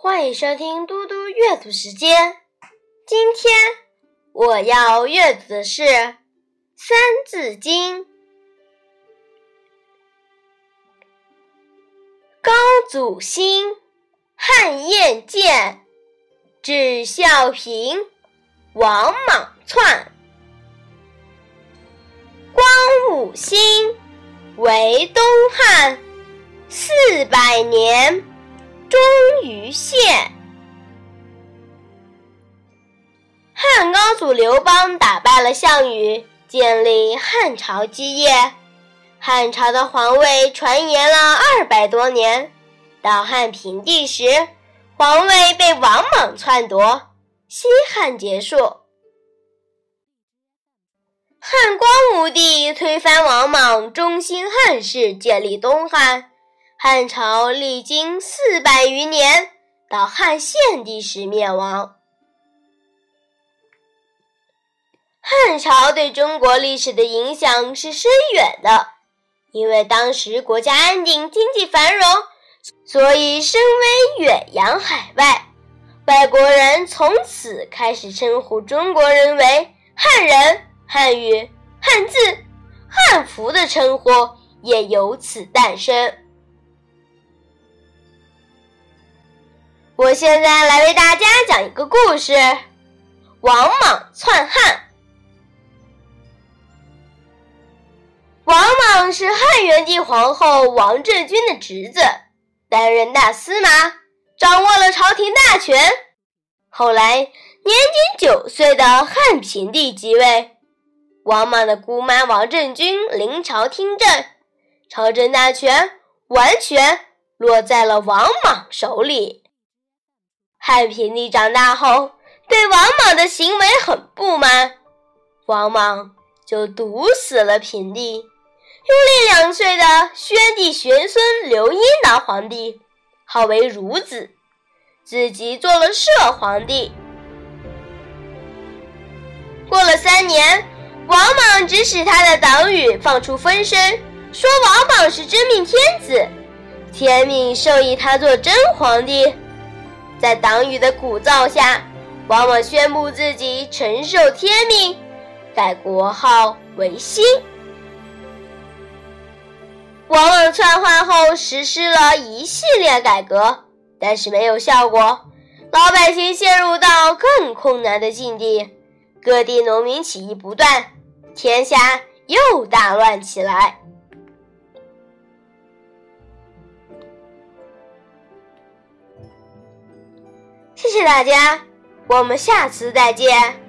欢迎收听嘟嘟阅读时间。今天我要阅读的是《三字经》。高祖兴，汉燕建，至孝平，王莽篡。光武兴，为东汉，四百年，终于现。汉高祖刘邦打败了项羽，建立汉朝基业。汉朝的皇位传延了二百多年，到汉平帝时，皇位被王莽篡夺，西汉结束。汉光武帝推翻王莽，中兴汉室，建立东汉。汉朝历经四百余年，到汉献帝时灭亡。汉朝对中国历史的影响是深远的。因为当时国家安定，经济繁荣，所以声威远扬海外。外国人从此开始称呼中国人为汉人，汉语、汉字、汉服的称呼也由此诞生。我现在来为大家讲一个故事：王莽篡汉。王莽是汉元帝皇后王政君的侄子，担任大司马，掌握了朝廷大权。后来，年仅九岁的汉平帝即位，王莽的姑妈王政君临朝听政，朝政大权完全落在了王莽手里。汉平帝长大后，对王莽的行为很不满，王莽就毒死了平帝。拥立两岁的宣帝玄孙刘英当皇帝，号为孺子，自己做了摄皇帝。过了三年，王莽指使他的党羽放出风声，说王莽是真命天子，天命授意他做真皇帝。在党羽的鼓噪下，王莽宣布自己承受天命，改国号为新。王莽篡换后，实施了一系列改革，但是没有效果，老百姓陷入到更困难的境地，各地农民起义不断，天下又大乱起来。谢谢大家，我们下次再见。